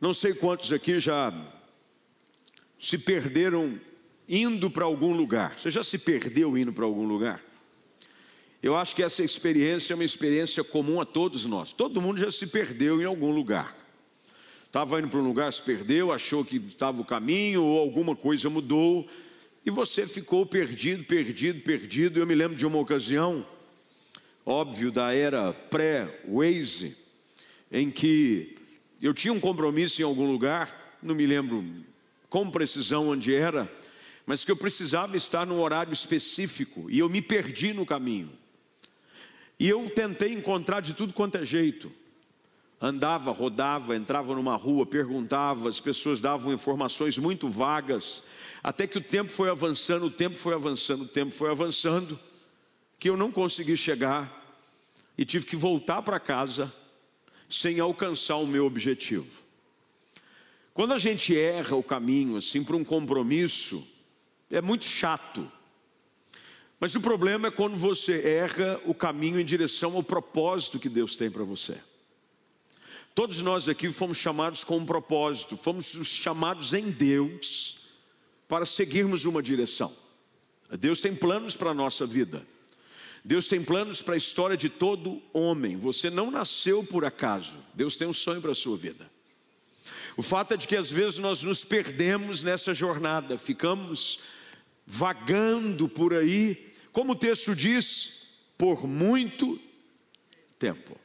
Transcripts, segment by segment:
Não sei quantos aqui já se perderam indo para algum lugar. Você já se perdeu indo para algum lugar? Eu acho que essa experiência é uma experiência comum a todos nós. Todo mundo já se perdeu em algum lugar. Estava indo para um lugar, se perdeu, achou que estava o caminho ou alguma coisa mudou e você ficou perdido, perdido, perdido. Eu me lembro de uma ocasião, óbvio, da era pré-Waze, em que eu tinha um compromisso em algum lugar, não me lembro com precisão onde era, mas que eu precisava estar num horário específico e eu me perdi no caminho. E eu tentei encontrar de tudo quanto é jeito. Andava, rodava, entrava numa rua, perguntava, as pessoas davam informações muito vagas, até que o tempo foi avançando, o tempo foi avançando, o tempo foi avançando, que eu não consegui chegar e tive que voltar para casa sem alcançar o meu objetivo. Quando a gente erra o caminho assim para um compromisso, é muito chato. Mas o problema é quando você erra o caminho em direção ao propósito que Deus tem para você. Todos nós aqui fomos chamados com um propósito, fomos chamados em Deus para seguirmos uma direção. Deus tem planos para a nossa vida. Deus tem planos para a história de todo homem. Você não nasceu por acaso. Deus tem um sonho para a sua vida. O fato é de que às vezes nós nos perdemos nessa jornada, ficamos vagando por aí como o texto diz, por muito tempo.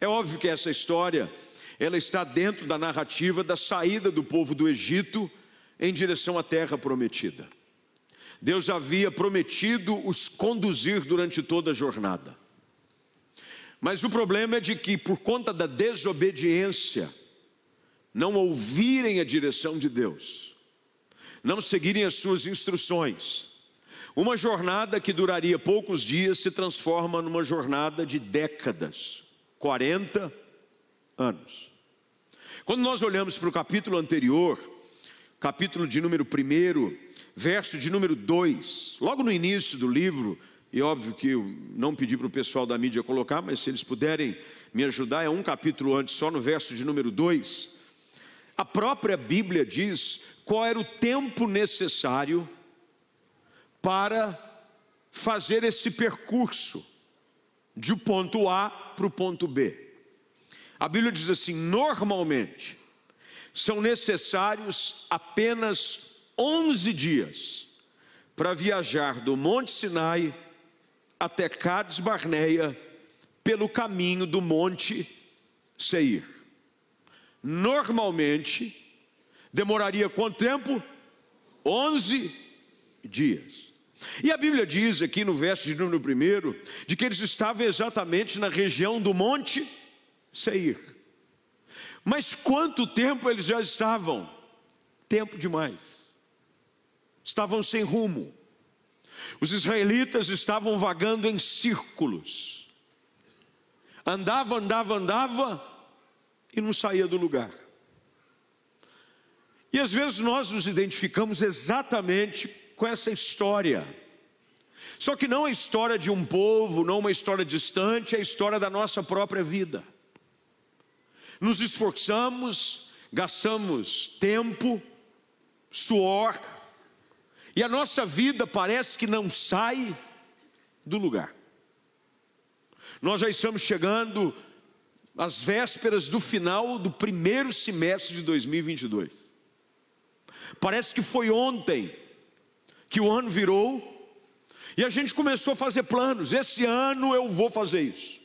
É óbvio que essa história, ela está dentro da narrativa da saída do povo do Egito em direção à terra prometida. Deus havia prometido os conduzir durante toda a jornada. Mas o problema é de que, por conta da desobediência, não ouvirem a direção de Deus, não seguirem as suas instruções, uma jornada que duraria poucos dias se transforma numa jornada de décadas 40 anos. Quando nós olhamos para o capítulo anterior, capítulo de número 1, verso de número 2, logo no início do livro, e óbvio que eu não pedi para o pessoal da mídia colocar, mas se eles puderem me ajudar, é um capítulo antes, só no verso de número 2. A própria Bíblia diz qual era o tempo necessário para fazer esse percurso de ponto A para o ponto B. A Bíblia diz assim: normalmente são necessários apenas 11 dias para viajar do Monte Sinai até Cades Barneia pelo caminho do Monte Seir. Normalmente demoraria quanto tempo? 11 dias. E a Bíblia diz aqui no verso de número 1 de que eles estavam exatamente na região do Monte Seir. Mas quanto tempo eles já estavam? Tempo demais. Estavam sem rumo. Os israelitas estavam vagando em círculos. Andava, andava, andava e não saía do lugar. E às vezes nós nos identificamos exatamente com essa história. Só que não a história de um povo, não uma história distante, é a história da nossa própria vida. Nos esforçamos, gastamos tempo, suor, e a nossa vida parece que não sai do lugar. Nós já estamos chegando às vésperas do final do primeiro semestre de 2022. Parece que foi ontem que o ano virou e a gente começou a fazer planos. Esse ano eu vou fazer isso.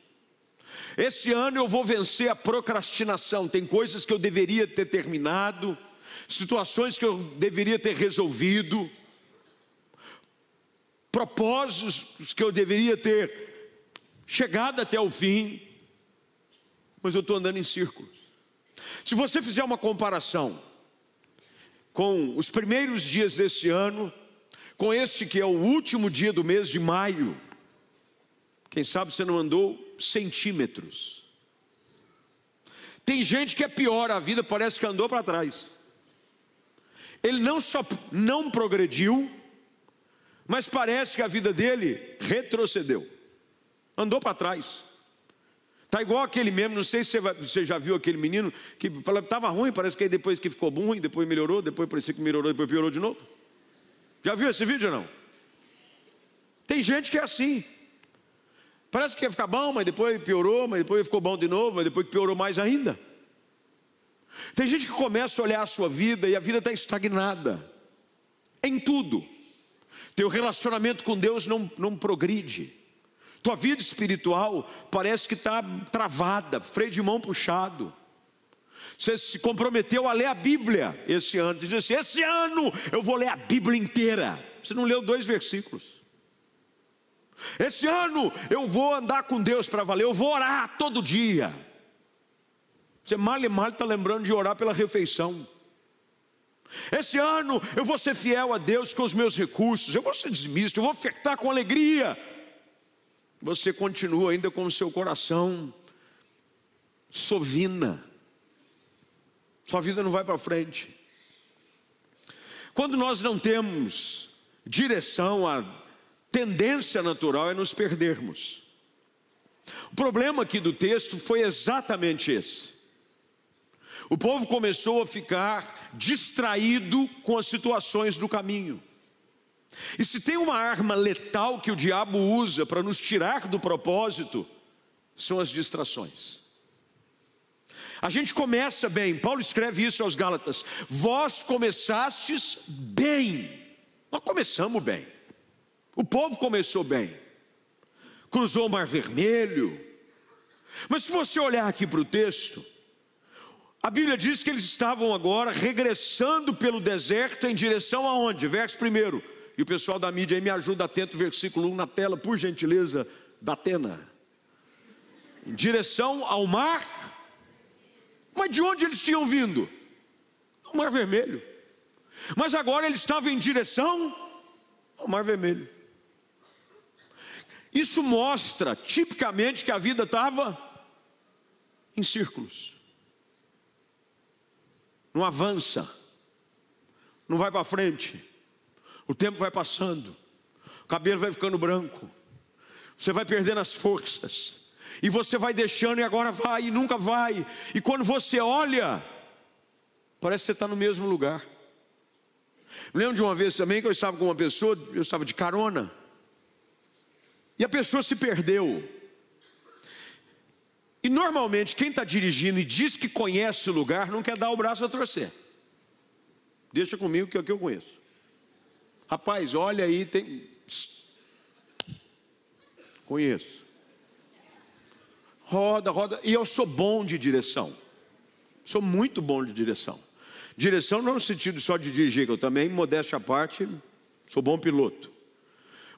Esse ano eu vou vencer a procrastinação. Tem coisas que eu deveria ter terminado, situações que eu deveria ter resolvido, propósitos que eu deveria ter chegado até o fim, mas eu estou andando em círculos. Se você fizer uma comparação com os primeiros dias desse ano, com este que é o último dia do mês de maio. Quem sabe você não andou centímetros. Tem gente que é pior, a vida parece que andou para trás. Ele não só não progrediu, mas parece que a vida dele retrocedeu, andou para trás. Tá igual aquele mesmo, não sei se você já viu aquele menino que falava que estava ruim, parece que aí depois que ficou ruim, depois melhorou, depois parecia que melhorou, depois piorou de novo. Já viu esse vídeo ou não? Tem gente que é assim. Parece que ia ficar bom, mas depois piorou, mas depois ficou bom de novo, mas depois piorou mais ainda. Tem gente que começa a olhar a sua vida e a vida está estagnada. Em tudo. Teu relacionamento com Deus não, não progride. Tua vida espiritual parece que está travada, freio de mão puxado. Você se comprometeu a ler a Bíblia esse ano. Diz assim: esse ano eu vou ler a Bíblia inteira. Você não leu dois versículos. Esse ano eu vou andar com Deus para valer, eu vou orar todo dia. Você mal e mal está lembrando de orar pela refeição. Esse ano eu vou ser fiel a Deus com os meus recursos, eu vou ser desmisto, eu vou ofertar com alegria você continua ainda com o seu coração sovina. Sua vida não vai para frente. Quando nós não temos direção, a tendência natural é nos perdermos. O problema aqui do texto foi exatamente esse. O povo começou a ficar distraído com as situações do caminho. E se tem uma arma letal que o diabo usa para nos tirar do propósito, são as distrações. A gente começa bem, Paulo escreve isso aos Gálatas: vós começastes bem, nós começamos bem, o povo começou bem, cruzou o Mar Vermelho, mas se você olhar aqui para o texto, a Bíblia diz que eles estavam agora regressando pelo deserto em direção aonde? Verso primeiro, e o pessoal da mídia aí me ajuda atento, versículo 1 na tela, por gentileza, da Atena. Em direção ao mar. Mas de onde eles tinham vindo? Do Mar Vermelho. Mas agora eles estavam em direção ao Mar Vermelho. Isso mostra tipicamente que a vida estava em círculos. Não avança, não vai para frente. O tempo vai passando, o cabelo vai ficando branco, você vai perdendo as forças, e você vai deixando, e agora vai, e nunca vai, e quando você olha, parece que você está no mesmo lugar. Eu lembro de uma vez também que eu estava com uma pessoa, eu estava de carona, e a pessoa se perdeu. E normalmente quem está dirigindo e diz que conhece o lugar não quer dar o braço a torcer. Deixa comigo que é o que eu conheço. Rapaz, olha aí, tem. Conheço. Roda, roda. E eu sou bom de direção. Sou muito bom de direção. Direção não no sentido só de dirigir, que eu também, modéstia à parte, sou bom piloto.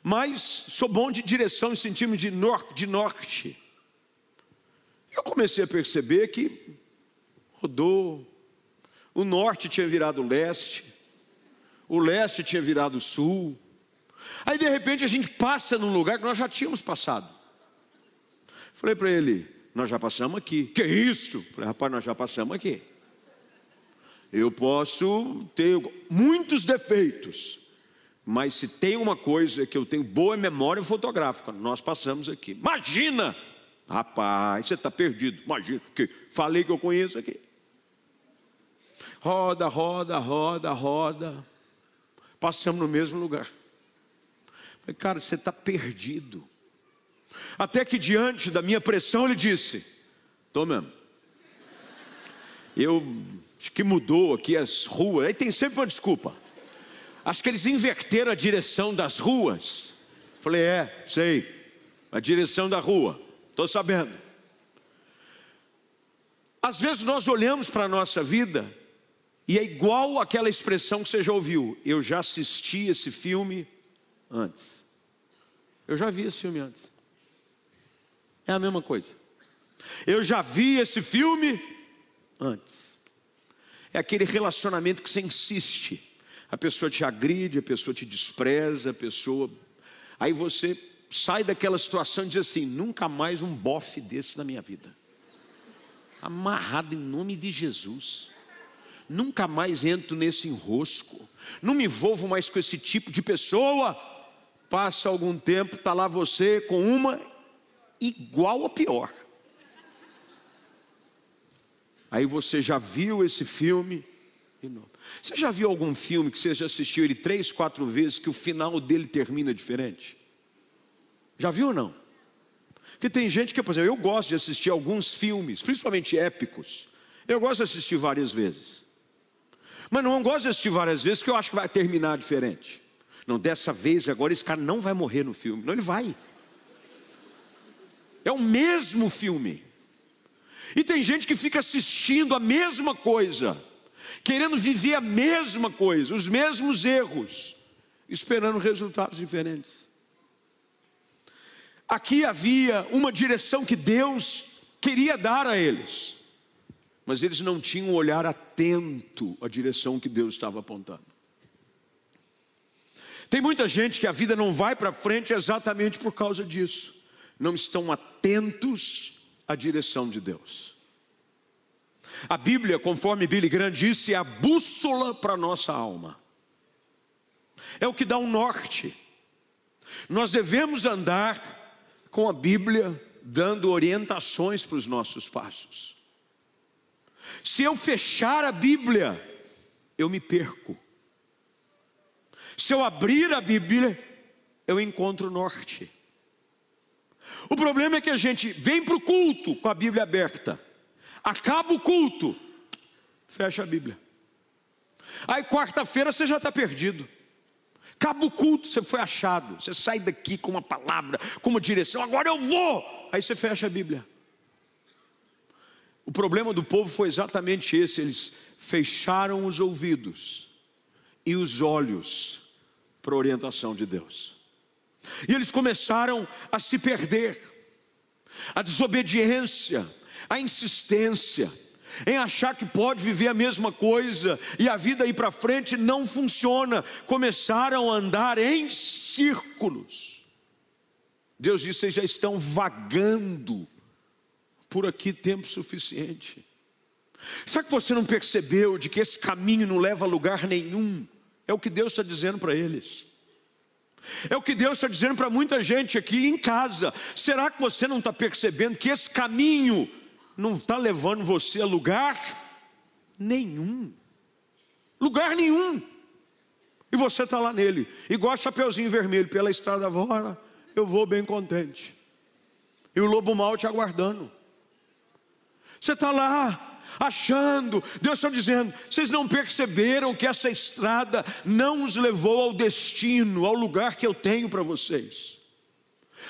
Mas sou bom de direção em sentido de, de norte. Eu comecei a perceber que rodou, o norte tinha virado leste, o leste tinha virado sul. Aí de repente a gente passa num lugar que nós já tínhamos passado. Falei para ele, nós já passamos aqui. Que isso? Falei, rapaz, nós já passamos aqui. Eu posso ter muitos defeitos, mas se tem uma coisa que eu tenho boa memória fotográfica, nós passamos aqui. Imagina, rapaz, você está perdido. Imagina, que falei que eu conheço aqui. Roda, roda, roda, roda passamos no mesmo lugar. Falei, cara, você está perdido. Até que diante da minha pressão ele disse: Estou mesmo. Eu acho que mudou aqui as ruas. Aí tem sempre uma desculpa. Acho que eles inverteram a direção das ruas. Falei, é, sei. A direção da rua. Estou sabendo. Às vezes nós olhamos para a nossa vida e é igual aquela expressão que você já ouviu. Eu já assisti esse filme antes. Eu já vi esse filme antes. É a mesma coisa. Eu já vi esse filme antes. É aquele relacionamento que você insiste. A pessoa te agride, a pessoa te despreza, a pessoa. Aí você sai daquela situação e diz assim: nunca mais um bofe desse na minha vida. Amarrado em nome de Jesus nunca mais entro nesse enrosco, não me envolvo mais com esse tipo de pessoa. Passa algum tempo, está lá você com uma igual ou pior. Aí você já viu esse filme? Você já viu algum filme que você já assistiu ele três, quatro vezes, que o final dele termina diferente? Já viu ou não? Porque tem gente que, por exemplo, eu gosto de assistir alguns filmes, principalmente épicos. Eu gosto de assistir várias vezes. Mas não gosto de assistir várias vezes porque eu acho que vai terminar diferente. Não, dessa vez, agora esse cara não vai morrer no filme. Não, ele vai. É o mesmo filme. E tem gente que fica assistindo a mesma coisa, querendo viver a mesma coisa, os mesmos erros, esperando resultados diferentes. Aqui havia uma direção que Deus queria dar a eles, mas eles não tinham um olhar atento à direção que Deus estava apontando. Tem muita gente que a vida não vai para frente exatamente por causa disso, não estão atentos à direção de Deus. A Bíblia, conforme Billy Graham disse, é a bússola para a nossa alma, é o que dá um norte. Nós devemos andar com a Bíblia dando orientações para os nossos passos. Se eu fechar a Bíblia, eu me perco. Se eu abrir a Bíblia, eu encontro o norte. O problema é que a gente vem para o culto com a Bíblia aberta, acaba o culto, fecha a Bíblia. Aí quarta-feira você já está perdido. Acaba o culto, você foi achado. Você sai daqui com uma palavra, com uma direção. Agora eu vou. Aí você fecha a Bíblia. O problema do povo foi exatamente esse: eles fecharam os ouvidos e os olhos para a orientação de Deus. E eles começaram a se perder. A desobediência, a insistência, em achar que pode viver a mesma coisa e a vida ir para frente não funciona. Começaram a andar em círculos. Deus disse: vocês já estão vagando por aqui tempo suficiente. Sabe que você não percebeu de que esse caminho não leva a lugar nenhum? É o que Deus está dizendo para eles. É o que Deus está dizendo para muita gente aqui em casa. Será que você não está percebendo que esse caminho não está levando você a lugar nenhum. Lugar nenhum. E você está lá nele, igual Chapeuzinho Vermelho, pela estrada fora, eu vou bem contente. E o lobo mal te aguardando. Você está lá, achando, Deus está dizendo: vocês não perceberam que essa estrada não os levou ao destino, ao lugar que eu tenho para vocês.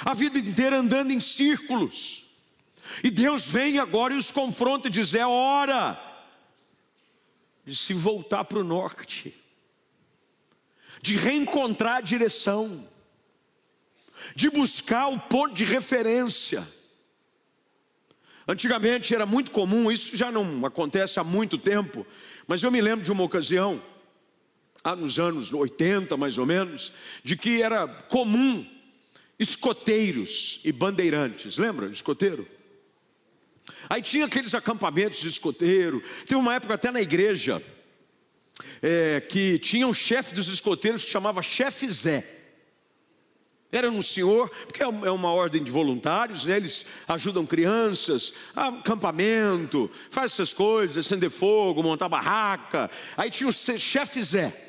A vida inteira andando em círculos. E Deus vem agora e os confronta e diz: é hora de se voltar para o norte, de reencontrar a direção, de buscar o ponto de referência. Antigamente era muito comum, isso já não acontece há muito tempo, mas eu me lembro de uma ocasião, há nos anos 80 mais ou menos, de que era comum escoteiros e bandeirantes, lembra? Escoteiro? Aí tinha aqueles acampamentos de escoteiro. Tem uma época até na igreja é, que tinha um chefe dos escoteiros que chamava Chefe Zé. Era um senhor, porque é, é uma ordem de voluntários, né? eles ajudam crianças, acampamento, faz essas coisas, acender fogo, montar barraca. Aí tinha o chefe Zé.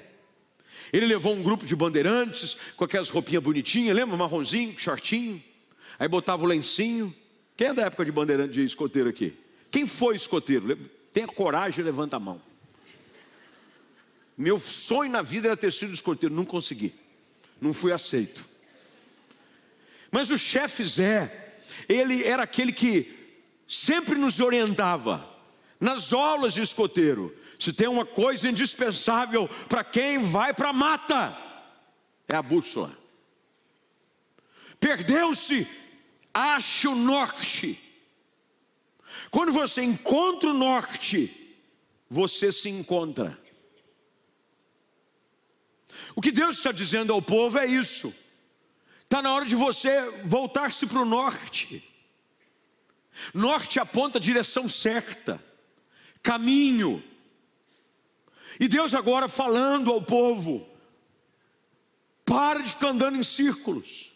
Ele levou um grupo de bandeirantes com aquelas roupinhas bonitinhas, lembra? Marronzinho, shortinho. Aí botava o lencinho. Quem é da época de bandeirante de escoteiro aqui? Quem foi escoteiro? Tenha coragem e levanta a mão. Meu sonho na vida era ter sido escoteiro, não consegui. Não fui aceito. Mas o chefe Zé, ele era aquele que sempre nos orientava nas aulas de escoteiro. Se tem uma coisa indispensável para quem vai para a mata, é a bússola. Perdeu-se ache o norte. Quando você encontra o norte, você se encontra. O que Deus está dizendo ao povo é isso. Está na hora de você voltar-se para o norte. Norte aponta a direção certa, caminho. E Deus agora falando ao povo: para de ficar andando em círculos.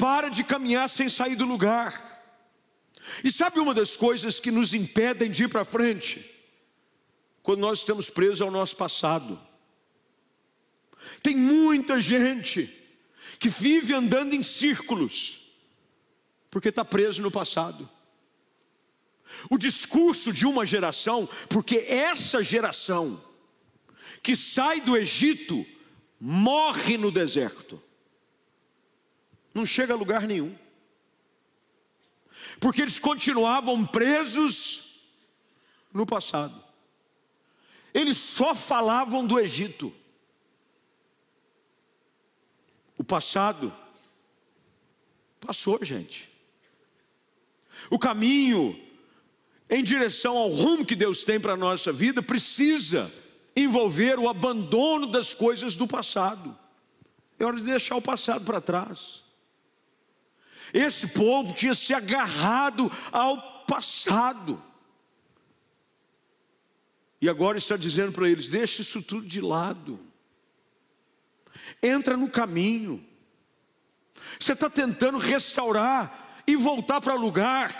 Para de caminhar sem sair do lugar. E sabe uma das coisas que nos impedem de ir para frente? Quando nós estamos presos ao nosso passado. Tem muita gente que vive andando em círculos, porque está preso no passado. O discurso de uma geração, porque essa geração que sai do Egito morre no deserto, não chega a lugar nenhum, porque eles continuavam presos no passado, eles só falavam do Egito. O passado passou, gente. O caminho em direção ao rumo que Deus tem para a nossa vida precisa envolver o abandono das coisas do passado. É hora de deixar o passado para trás. Esse povo tinha se agarrado ao passado. E agora está dizendo para eles: deixe isso tudo de lado. Entra no caminho. Você está tentando restaurar e voltar para lugar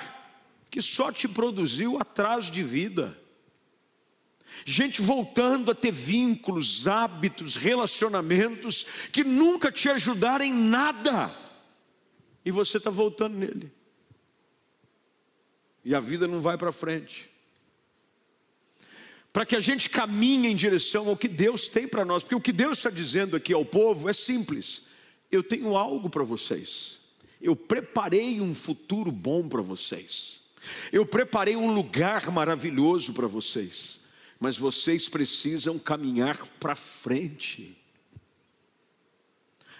que só te produziu atraso de vida. Gente voltando a ter vínculos, hábitos, relacionamentos que nunca te ajudaram em nada, e você está voltando nele, e a vida não vai para frente. Para que a gente caminhe em direção ao que Deus tem para nós, porque o que Deus está dizendo aqui ao povo é simples: eu tenho algo para vocês, eu preparei um futuro bom para vocês. Eu preparei um lugar maravilhoso para vocês, mas vocês precisam caminhar para frente.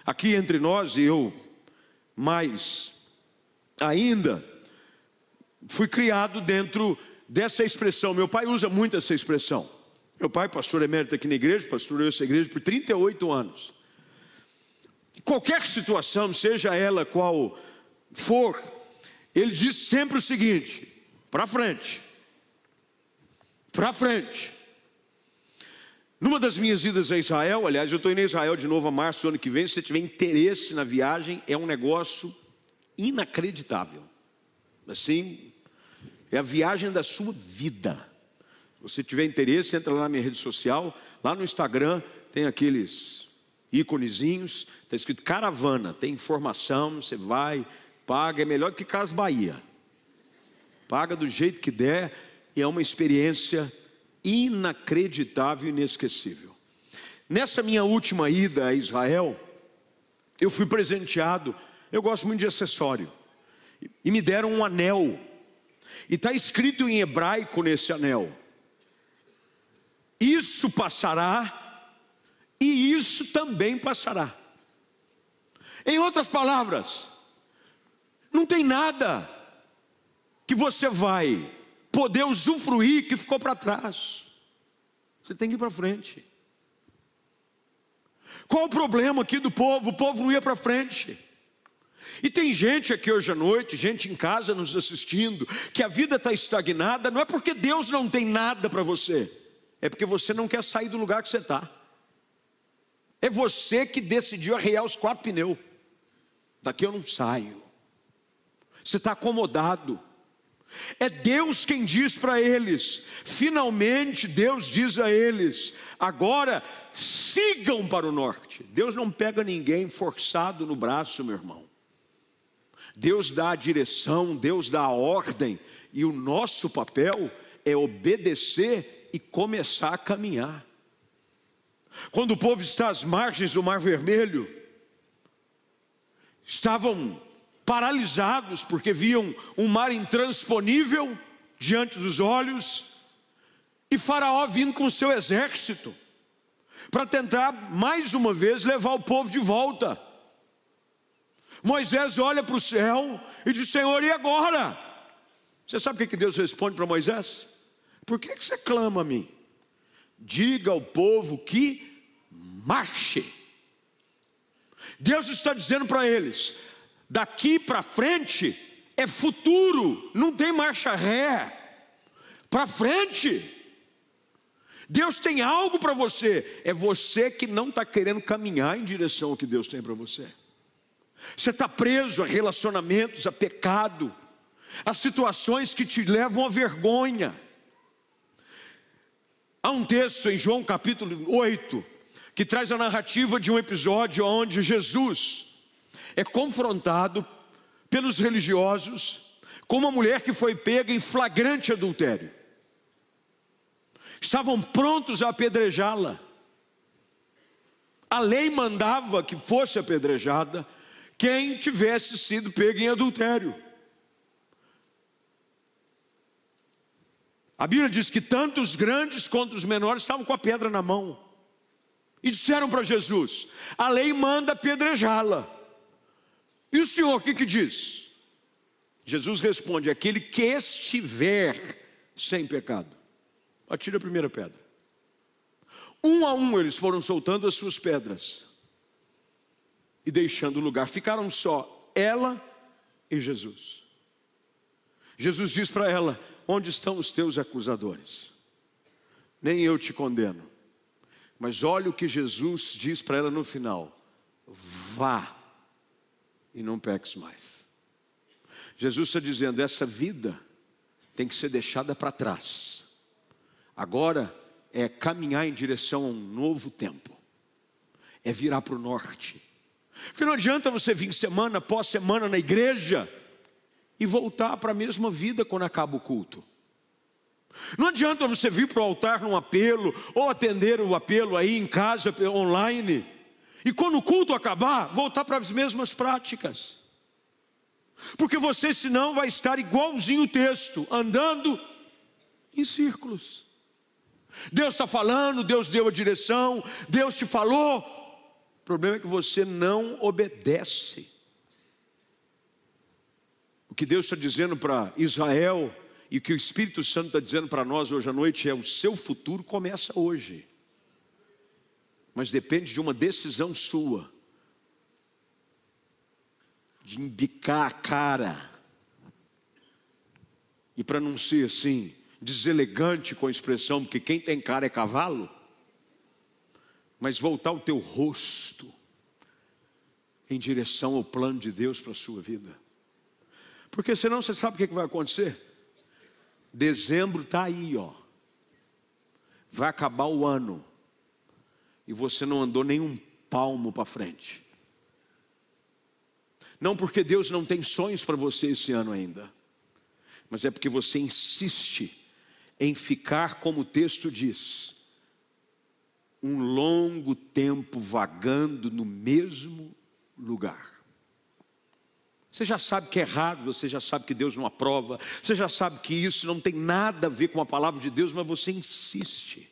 Aqui entre nós e eu, mais ainda, fui criado dentro dessa expressão. Meu pai usa muito essa expressão. Meu pai, pastor emérito aqui na igreja, pastoreou essa igreja por 38 anos. Qualquer situação, seja ela qual for, ele diz sempre o seguinte: para frente, para frente. Numa das minhas idas a Israel, aliás, eu estou indo a Israel de novo a março do ano que vem. Se você tiver interesse na viagem, é um negócio inacreditável. Assim, é a viagem da sua vida. Se você tiver interesse, entra lá na minha rede social, lá no Instagram tem aqueles íconezinhos, está escrito caravana, tem informação, você vai, paga, é melhor do que Casa Bahia. Paga do jeito que der e é uma experiência inacreditável e inesquecível. Nessa minha última ida a Israel, eu fui presenteado, eu gosto muito de acessório, e me deram um anel, e está escrito em hebraico nesse anel: Isso passará, e isso também passará. Em outras palavras, não tem nada que você vai poder usufruir que ficou para trás. Você tem que ir para frente. Qual o problema aqui do povo? O povo não ia para frente. E tem gente aqui hoje à noite, gente em casa nos assistindo, que a vida está estagnada, não é porque Deus não tem nada para você, é porque você não quer sair do lugar que você está. É você que decidiu arrear os quatro pneus. Daqui eu não saio você está acomodado. É Deus quem diz para eles, finalmente Deus diz a eles: agora sigam para o norte. Deus não pega ninguém forçado no braço, meu irmão. Deus dá a direção, Deus dá a ordem, e o nosso papel é obedecer e começar a caminhar. Quando o povo está às margens do Mar Vermelho, estavam paralisados porque viam um mar intransponível diante dos olhos, e Faraó vindo com seu exército para tentar mais uma vez levar o povo de volta. Moisés olha para o céu e diz: Senhor, e agora? Você sabe o que Deus responde para Moisés? Por que você clama a mim? Diga ao povo que marche. Deus está dizendo para eles: daqui para frente é futuro, não tem marcha ré. Para frente. Deus tem algo para você, é você que não está querendo caminhar em direção ao que Deus tem para você. Você está preso a relacionamentos, a pecado, Há situações que te levam à vergonha. Há um texto em João capítulo 8 que traz a narrativa de um episódio onde Jesus é confrontado pelos religiosos com uma mulher que foi pega em flagrante adultério. Estavam prontos a apedrejá-la. A lei mandava que fosse apedrejada quem tivesse sido pego em adultério. A Bíblia diz que tanto os grandes quanto os menores estavam com a pedra na mão. E disseram para Jesus: a lei manda apedrejá-la. E o Senhor o que, que diz? Jesus responde: aquele que estiver sem pecado, atira a primeira pedra. Um a um eles foram soltando as suas pedras e deixando o lugar. Ficaram só ela e Jesus. Jesus diz para ela: Onde estão os teus acusadores? Nem eu te condeno. Mas olha o que Jesus diz para ela no final: Vá e não peques mais. Jesus está dizendo: essa vida tem que ser deixada para trás. Agora é caminhar em direção a um novo tempo, é virar para o norte. Porque não adianta você vir semana após semana na igreja e voltar para a mesma vida quando acaba o culto. Não adianta você vir para o altar num apelo, ou atender o apelo aí em casa, online, e quando o culto acabar, voltar para as mesmas práticas. Porque você senão vai estar igualzinho o texto, andando em círculos. Deus está falando, Deus deu a direção, Deus te falou. O problema é que você não obedece. O que Deus está dizendo para Israel e o que o Espírito Santo está dizendo para nós hoje à noite é: o seu futuro começa hoje, mas depende de uma decisão sua, de embicar a cara, e para não ser assim, deselegante com a expressão, porque quem tem cara é cavalo, mas voltar o teu rosto em direção ao plano de Deus para a sua vida. Porque senão você sabe o que vai acontecer? Dezembro está aí, ó. Vai acabar o ano. E você não andou nem um palmo para frente. Não porque Deus não tem sonhos para você esse ano ainda, mas é porque você insiste em ficar, como o texto diz, um longo tempo vagando no mesmo lugar. Você já sabe que é errado, você já sabe que Deus não aprova, você já sabe que isso não tem nada a ver com a palavra de Deus, mas você insiste.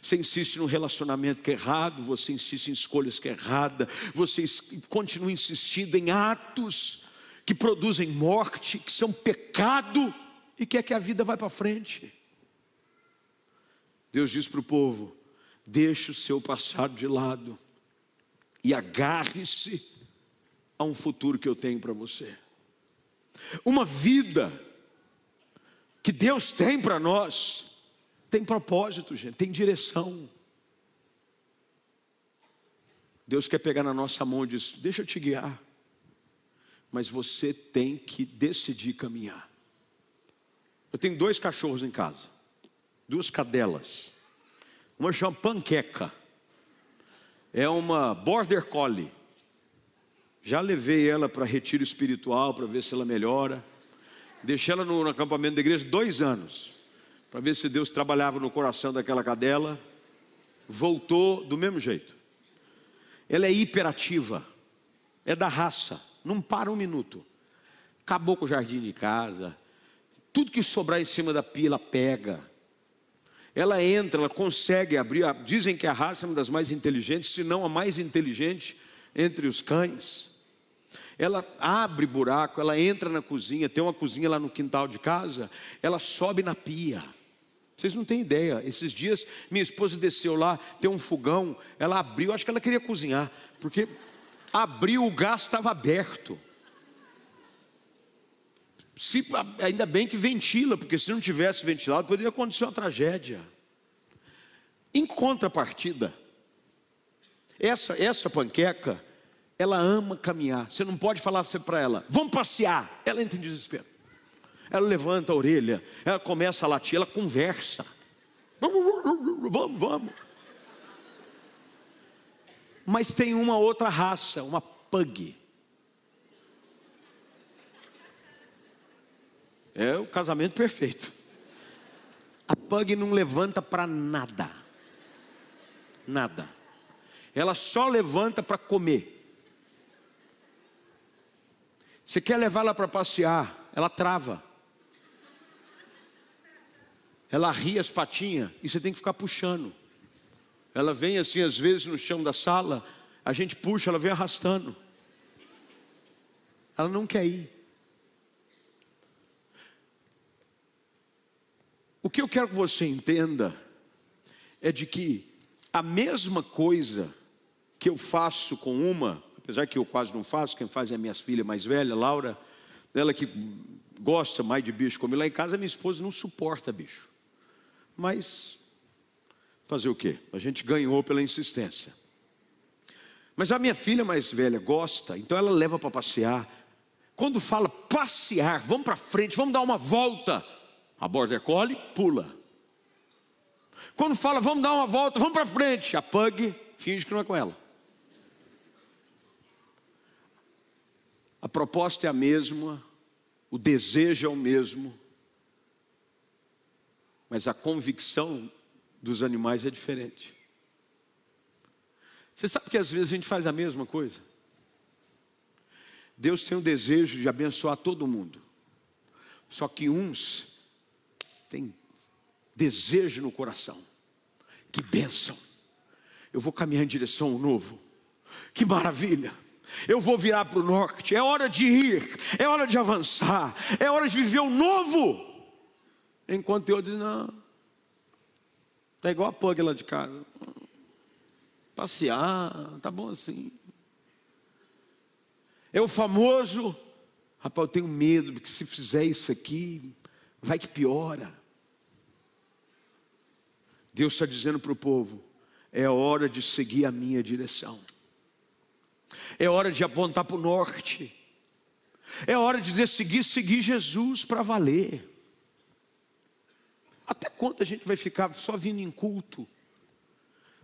Você insiste no relacionamento que é errado, você insiste em escolhas que é errada, você continua insistindo em atos que produzem morte, que são pecado e quer que a vida vá para frente. Deus diz para o povo: deixe o seu passado de lado e agarre-se a um futuro que eu tenho para você. Uma vida que Deus tem para nós, tem propósito, gente, tem direção. Deus quer pegar na nossa mão e diz: Deixa eu te guiar, mas você tem que decidir caminhar. Eu tenho dois cachorros em casa, duas cadelas. Uma chama Panqueca, é uma Border Collie. Já levei ela para retiro espiritual para ver se ela melhora. Deixei ela no, no acampamento da igreja dois anos para ver se Deus trabalhava no coração daquela cadela. Voltou do mesmo jeito. Ela é hiperativa, é da raça, não para um minuto. Acabou com o jardim de casa, tudo que sobrar em cima da pia ela pega. Ela entra, ela consegue abrir. Dizem que a raça é uma das mais inteligentes, se não a mais inteligente entre os cães. Ela abre buraco, ela entra na cozinha, tem uma cozinha lá no quintal de casa, ela sobe na pia. Vocês não têm ideia. Esses dias minha esposa desceu lá, tem um fogão, ela abriu, acho que ela queria cozinhar, porque abriu, o gás estava aberto. Se, ainda bem que ventila, porque se não tivesse ventilado, poderia acontecer uma tragédia. Em contrapartida, essa, essa panqueca, ela ama caminhar. Você não pode falar para ela, vamos passear. Ela entra em desespero. Ela levanta a orelha, ela começa a latir, ela conversa. Vamos, vamos. Mas tem uma outra raça, uma pug. É o casamento perfeito. A pug não levanta para nada. Nada. Ela só levanta para comer. Você quer levá-la para passear, ela trava. Ela ri as patinhas e você tem que ficar puxando. Ela vem assim, às vezes, no chão da sala, a gente puxa, ela vem arrastando. Ela não quer ir. O que eu quero que você entenda é de que a mesma coisa que eu faço com uma, apesar que eu quase não faço, quem faz é a minha filha mais velha, Laura, ela que gosta mais de bicho como lá em casa, minha esposa não suporta bicho. Mas fazer o quê? A gente ganhou pela insistência. Mas a minha filha mais velha gosta, então ela leva para passear. Quando fala passear, vamos para frente, vamos dar uma volta. A border collie pula. Quando fala vamos dar uma volta, vamos para frente, a pug finge que não é com ela. A proposta é a mesma, o desejo é o mesmo, mas a convicção dos animais é diferente. Você sabe que às vezes a gente faz a mesma coisa? Deus tem o desejo de abençoar todo mundo, só que uns têm desejo no coração. Que bênção! Eu vou caminhar em direção ao novo. Que maravilha! Eu vou virar para o norte. É hora de ir, é hora de avançar, é hora de viver o novo. Enquanto eu diz, não, está igual a pug lá de casa. Passear, tá bom assim. É o famoso, rapaz, eu tenho medo, porque se fizer isso aqui, vai que piora. Deus está dizendo para o povo: é hora de seguir a minha direção. É hora de apontar para o norte. É hora de decidir seguir Jesus para valer. Até quando a gente vai ficar só vindo em culto,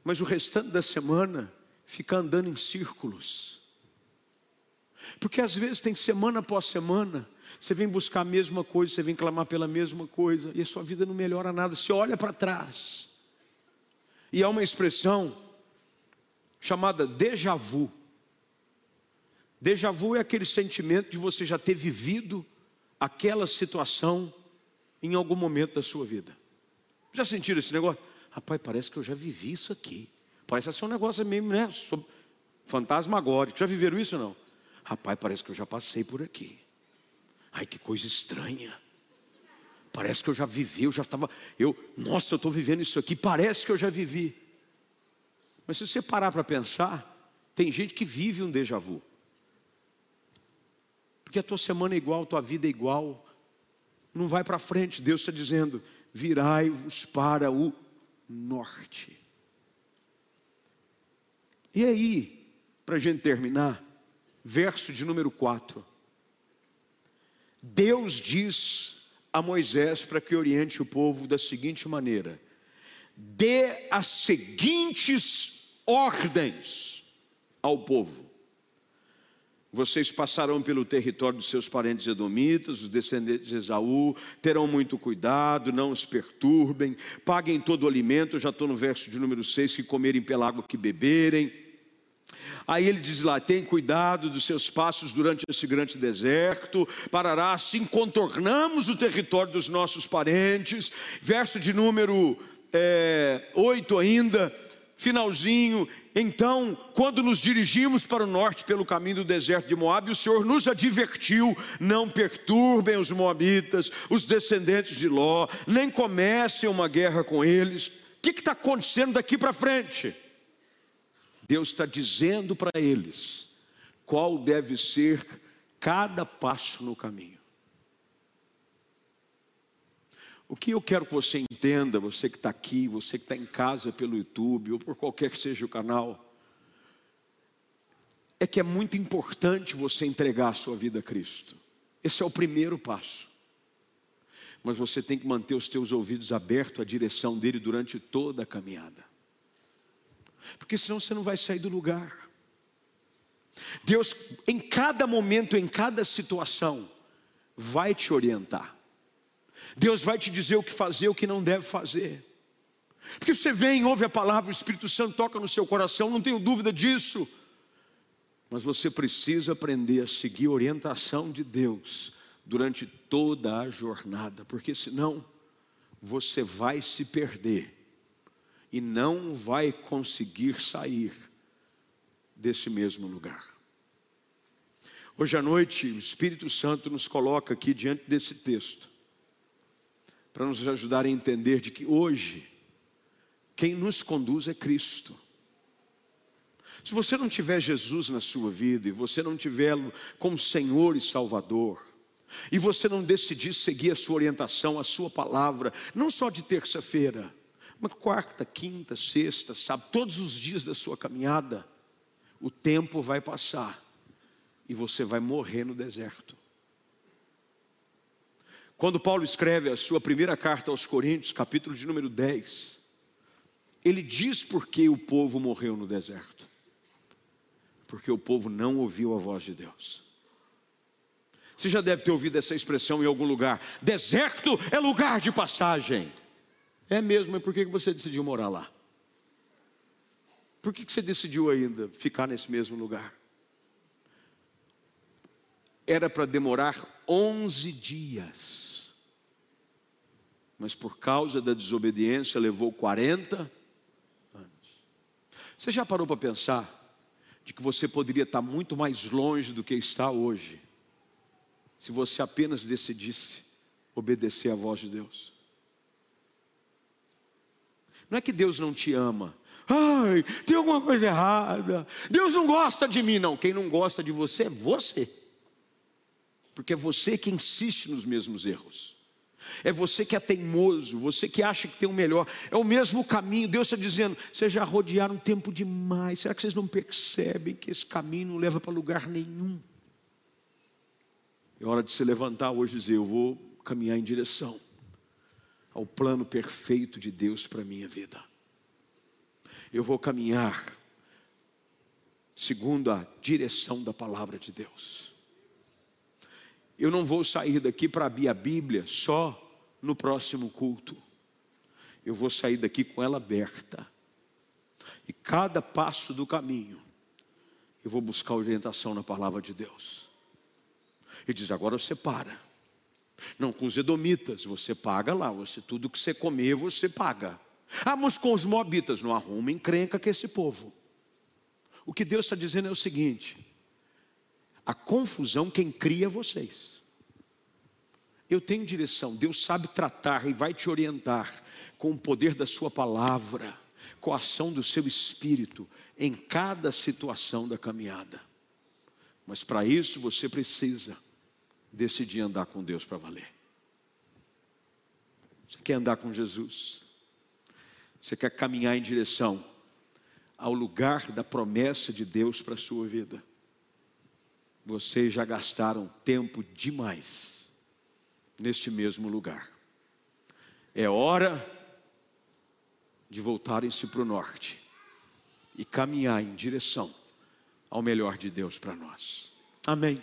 mas o restante da semana ficar andando em círculos? Porque às vezes tem semana após semana, você vem buscar a mesma coisa, você vem clamar pela mesma coisa, e a sua vida não melhora nada. Você olha para trás, e há uma expressão chamada déjà vu. Déjà vu é aquele sentimento de você já ter vivido aquela situação em algum momento da sua vida. Já sentiram esse negócio? Rapaz, parece que eu já vivi isso aqui. Parece ser um negócio meio, né? Fantasmagórico. Já viveram isso ou não? Rapaz, parece que eu já passei por aqui. Ai, que coisa estranha. Parece que eu já vivi, eu já estava. Eu, nossa, eu estou vivendo isso aqui, parece que eu já vivi. Mas se você parar para pensar, tem gente que vive um déjà vu. Porque a tua semana é igual, a tua vida é igual, não vai para frente. Deus está dizendo: virai-vos para o norte. E aí, para a gente terminar, verso de número 4. Deus diz a Moisés para que oriente o povo da seguinte maneira: dê as seguintes ordens ao povo. Vocês passarão pelo território dos seus parentes edomitas, os descendentes de Esaú, terão muito cuidado, não os perturbem, paguem todo o alimento, já estou no verso de número 6, que comerem pela água que beberem. Aí ele diz lá: tem cuidado dos seus passos durante esse grande deserto, parará, assim contornamos o território dos nossos parentes. Verso de número é, 8 ainda finalzinho. Então, quando nos dirigimos para o norte pelo caminho do deserto de Moab, o Senhor nos advertiu: não perturbem os moabitas, os descendentes de Ló, nem comecem uma guerra com eles. O que está acontecendo daqui para frente? Deus está dizendo para eles qual deve ser cada passo no caminho. O que eu quero que você entenda, você que está aqui, você que está em casa pelo YouTube ou por qualquer que seja o canal, é que é muito importante você entregar a sua vida a Cristo. Esse é o primeiro passo. Mas você tem que manter os teus ouvidos abertos à direção dele durante toda a caminhada. Porque senão você não vai sair do lugar. Deus, em cada momento, em cada situação, vai te orientar. Deus vai te dizer o que fazer, o que não deve fazer. Porque você vem, ouve a palavra, o Espírito Santo toca no seu coração, não tenho dúvida disso. Mas você precisa aprender a seguir a orientação de Deus durante toda a jornada, porque senão você vai se perder e não vai conseguir sair desse mesmo lugar. Hoje à noite, o Espírito Santo nos coloca aqui diante desse texto, para nos ajudar a entender de que hoje, quem nos conduz é Cristo. Se você não tiver Jesus na sua vida e você não tiver como Senhor e Salvador, e você não decidir seguir a sua orientação, a sua palavra, não só de terça-feira, mas quarta, quinta, sexta, sábado, todos os dias da sua caminhada, o tempo vai passar e você vai morrer no deserto. Quando Paulo escreve a sua primeira carta aos Coríntios, capítulo de número 10, ele diz por que o povo morreu no deserto porque o povo não ouviu a voz de Deus. Você já deve ter ouvido essa expressão em algum lugar: deserto é lugar de passagem. É mesmo, mas por que você decidiu morar lá? Por que você decidiu ainda ficar nesse mesmo lugar? Era para demorar 11 dias, mas por causa da desobediência levou 40 anos. Você já parou para pensar? de que você poderia estar muito mais longe do que está hoje, se você apenas decidisse obedecer à voz de Deus. Não é que Deus não te ama. Ai, tem alguma coisa errada. Deus não gosta de mim, não. Quem não gosta de você é você. Porque é você que insiste nos mesmos erros. É você que é teimoso, você que acha que tem o melhor. É o mesmo caminho. Deus está dizendo: vocês já rodearam tempo demais. Será que vocês não percebem que esse caminho não leva para lugar nenhum? É hora de se levantar hoje e dizer: eu vou caminhar em direção ao plano perfeito de Deus para a minha vida. Eu vou caminhar segundo a direção da palavra de Deus. Eu não vou sair daqui para abrir a Bíblia só no próximo culto. Eu vou sair daqui com ela aberta. E cada passo do caminho, eu vou buscar orientação na palavra de Deus. E diz: agora você para. Não, com os edomitas, você paga lá, você, tudo que você comer, você paga. Ah, mas com os moabitas, não arruma encrenca com esse povo. O que Deus está dizendo é o seguinte: a confusão quem cria vocês. Eu tenho direção, Deus sabe tratar e vai te orientar com o poder da Sua palavra, com a ação do seu espírito em cada situação da caminhada. Mas para isso você precisa decidir andar com Deus para valer. Você quer andar com Jesus? Você quer caminhar em direção ao lugar da promessa de Deus para a sua vida? Vocês já gastaram tempo demais neste mesmo lugar. É hora de voltarem-se para o norte e caminhar em direção ao melhor de Deus para nós. Amém.